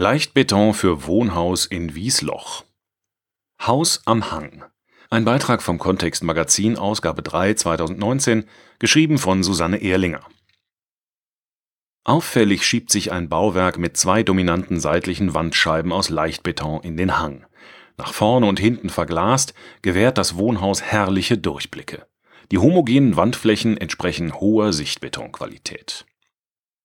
Leichtbeton für Wohnhaus in Wiesloch. Haus am Hang. Ein Beitrag vom Kontext Magazin, Ausgabe 3, 2019, geschrieben von Susanne Ehrlinger. Auffällig schiebt sich ein Bauwerk mit zwei dominanten seitlichen Wandscheiben aus Leichtbeton in den Hang. Nach vorne und hinten verglast, gewährt das Wohnhaus herrliche Durchblicke. Die homogenen Wandflächen entsprechen hoher Sichtbetonqualität.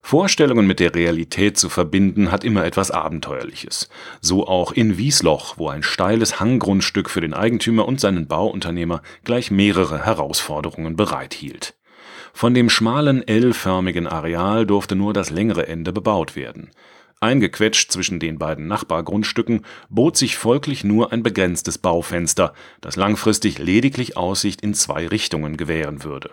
Vorstellungen mit der Realität zu verbinden, hat immer etwas Abenteuerliches. So auch in Wiesloch, wo ein steiles Hanggrundstück für den Eigentümer und seinen Bauunternehmer gleich mehrere Herausforderungen bereithielt. Von dem schmalen L-förmigen Areal durfte nur das längere Ende bebaut werden. Eingequetscht zwischen den beiden Nachbargrundstücken bot sich folglich nur ein begrenztes Baufenster, das langfristig lediglich Aussicht in zwei Richtungen gewähren würde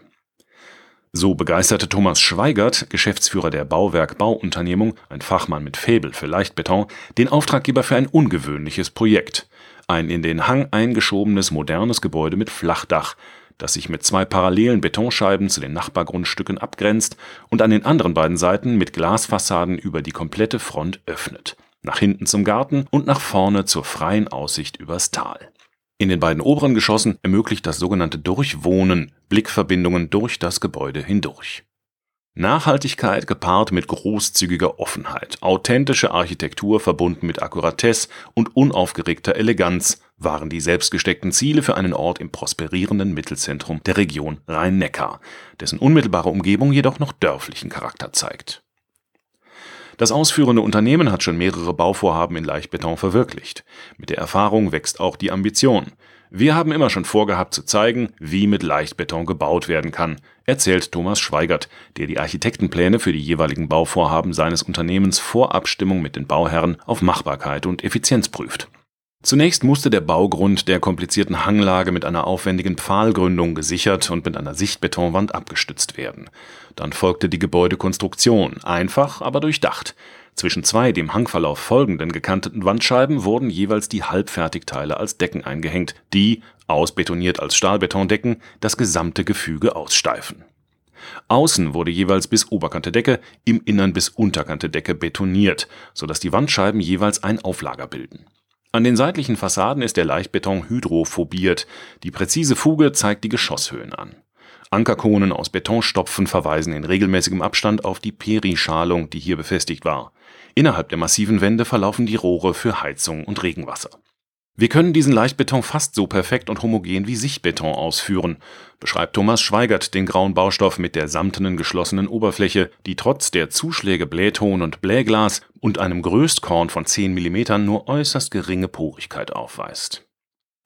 so begeisterte Thomas Schweigert, Geschäftsführer der Bauwerk Bauunternehmung, ein Fachmann mit Faible für Leichtbeton, den Auftraggeber für ein ungewöhnliches Projekt. Ein in den Hang eingeschobenes modernes Gebäude mit Flachdach, das sich mit zwei parallelen Betonscheiben zu den Nachbargrundstücken abgrenzt und an den anderen beiden Seiten mit Glasfassaden über die komplette Front öffnet. Nach hinten zum Garten und nach vorne zur freien Aussicht übers Tal in den beiden oberen Geschossen ermöglicht das sogenannte Durchwohnen Blickverbindungen durch das Gebäude hindurch. Nachhaltigkeit gepaart mit großzügiger Offenheit, authentische Architektur verbunden mit Akkuratesse und unaufgeregter Eleganz waren die selbstgesteckten Ziele für einen Ort im prosperierenden Mittelzentrum der Region Rhein-Neckar, dessen unmittelbare Umgebung jedoch noch dörflichen Charakter zeigt das ausführende Unternehmen hat schon mehrere Bauvorhaben in Leichtbeton verwirklicht. Mit der Erfahrung wächst auch die Ambition. Wir haben immer schon vorgehabt zu zeigen, wie mit Leichtbeton gebaut werden kann, erzählt Thomas Schweigert, der die Architektenpläne für die jeweiligen Bauvorhaben seines Unternehmens vor Abstimmung mit den Bauherren auf Machbarkeit und Effizienz prüft Zunächst musste der Baugrund der komplizierten Hanglage mit einer aufwendigen Pfahlgründung gesichert und mit einer Sichtbetonwand abgestützt werden. Dann folgte die Gebäudekonstruktion, einfach, aber durchdacht. Zwischen zwei dem Hangverlauf folgenden gekanteten Wandscheiben wurden jeweils die Halbfertigteile als Decken eingehängt, die, ausbetoniert als Stahlbetondecken, das gesamte Gefüge aussteifen. Außen wurde jeweils bis Oberkante Decke, im Innern bis Unterkante Decke betoniert, sodass die Wandscheiben jeweils ein Auflager bilden an den seitlichen Fassaden ist der Leichtbeton hydrophobiert, die präzise Fuge zeigt die Geschosshöhen an. Ankerkonen aus Betonstopfen verweisen in regelmäßigem Abstand auf die Perischalung, die hier befestigt war. Innerhalb der massiven Wände verlaufen die Rohre für Heizung und Regenwasser wir können diesen Leichtbeton fast so perfekt und homogen wie Sichtbeton ausführen, beschreibt Thomas Schweigert den grauen Baustoff mit der samtenen geschlossenen Oberfläche, die trotz der Zuschläge Blähton und Blähglas und einem Größtkorn von 10 mm nur äußerst geringe Porigkeit aufweist.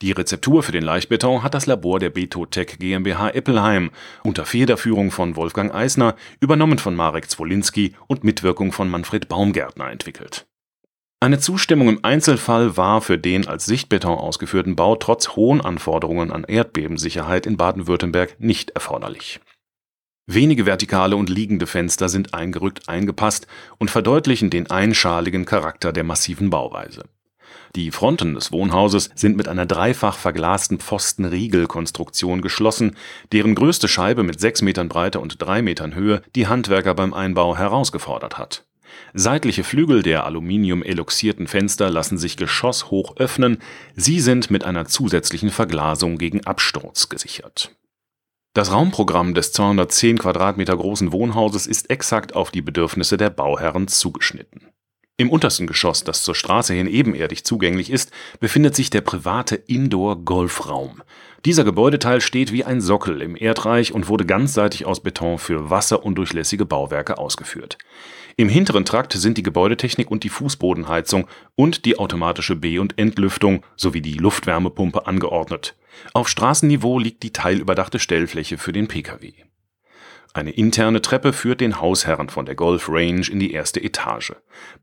Die Rezeptur für den Leichtbeton hat das Labor der Betotech GmbH Eppelheim unter Federführung von Wolfgang Eisner, übernommen von Marek Zwolinski und Mitwirkung von Manfred Baumgärtner entwickelt eine Zustimmung im Einzelfall war für den als Sichtbeton ausgeführten Bau trotz hohen Anforderungen an Erdbebensicherheit in Baden-Württemberg nicht erforderlich. Wenige vertikale und liegende Fenster sind eingerückt eingepasst und verdeutlichen den einschaligen Charakter der massiven Bauweise. Die Fronten des Wohnhauses sind mit einer dreifach verglasten Pfostenriegelkonstruktion geschlossen, deren größte Scheibe mit sechs Metern Breite und drei Metern Höhe die Handwerker beim Einbau herausgefordert hat Seitliche Flügel der aluminium-eloxierten Fenster lassen sich geschosshoch öffnen, sie sind mit einer zusätzlichen Verglasung gegen Absturz gesichert. Das Raumprogramm des 210 Quadratmeter großen Wohnhauses ist exakt auf die Bedürfnisse der Bauherren zugeschnitten. Im untersten Geschoss, das zur Straße hin ebenerdig zugänglich ist, befindet sich der private Indoor-Golfraum. Dieser Gebäudeteil steht wie ein Sockel im Erdreich und wurde ganzseitig aus Beton für wasserundurchlässige Bauwerke ausgeführt. Im hinteren Trakt sind die Gebäudetechnik und die Fußbodenheizung und die automatische B und Entlüftung sowie die Luftwärmepumpe angeordnet. Auf Straßenniveau liegt die teilüberdachte Stellfläche für den Pkw. Eine interne Treppe führt den Hausherren von der Golf Range in die erste Etage.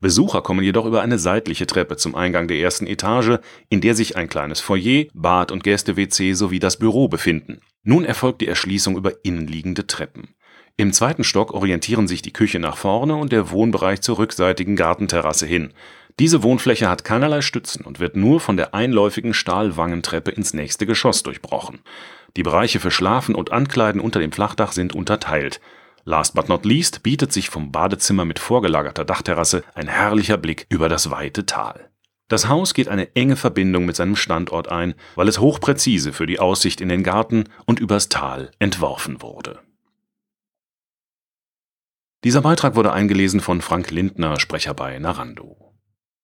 Besucher kommen jedoch über eine seitliche Treppe zum Eingang der ersten Etage, in der sich ein kleines Foyer, Bad und Gäste-WC sowie das Büro befinden. Nun erfolgt die Erschließung über innenliegende Treppen. Im zweiten Stock orientieren sich die Küche nach vorne und der Wohnbereich zur rückseitigen Gartenterrasse hin. Diese Wohnfläche hat keinerlei Stützen und wird nur von der einläufigen Stahlwangentreppe ins nächste Geschoss durchbrochen. Die Bereiche für Schlafen und Ankleiden unter dem Flachdach sind unterteilt. Last but not least bietet sich vom Badezimmer mit vorgelagerter Dachterrasse ein herrlicher Blick über das weite Tal. Das Haus geht eine enge Verbindung mit seinem Standort ein, weil es hochpräzise für die Aussicht in den Garten und übers Tal entworfen wurde dieser Beitrag wurde eingelesen von Frank Lindner, Sprecher bei Narando.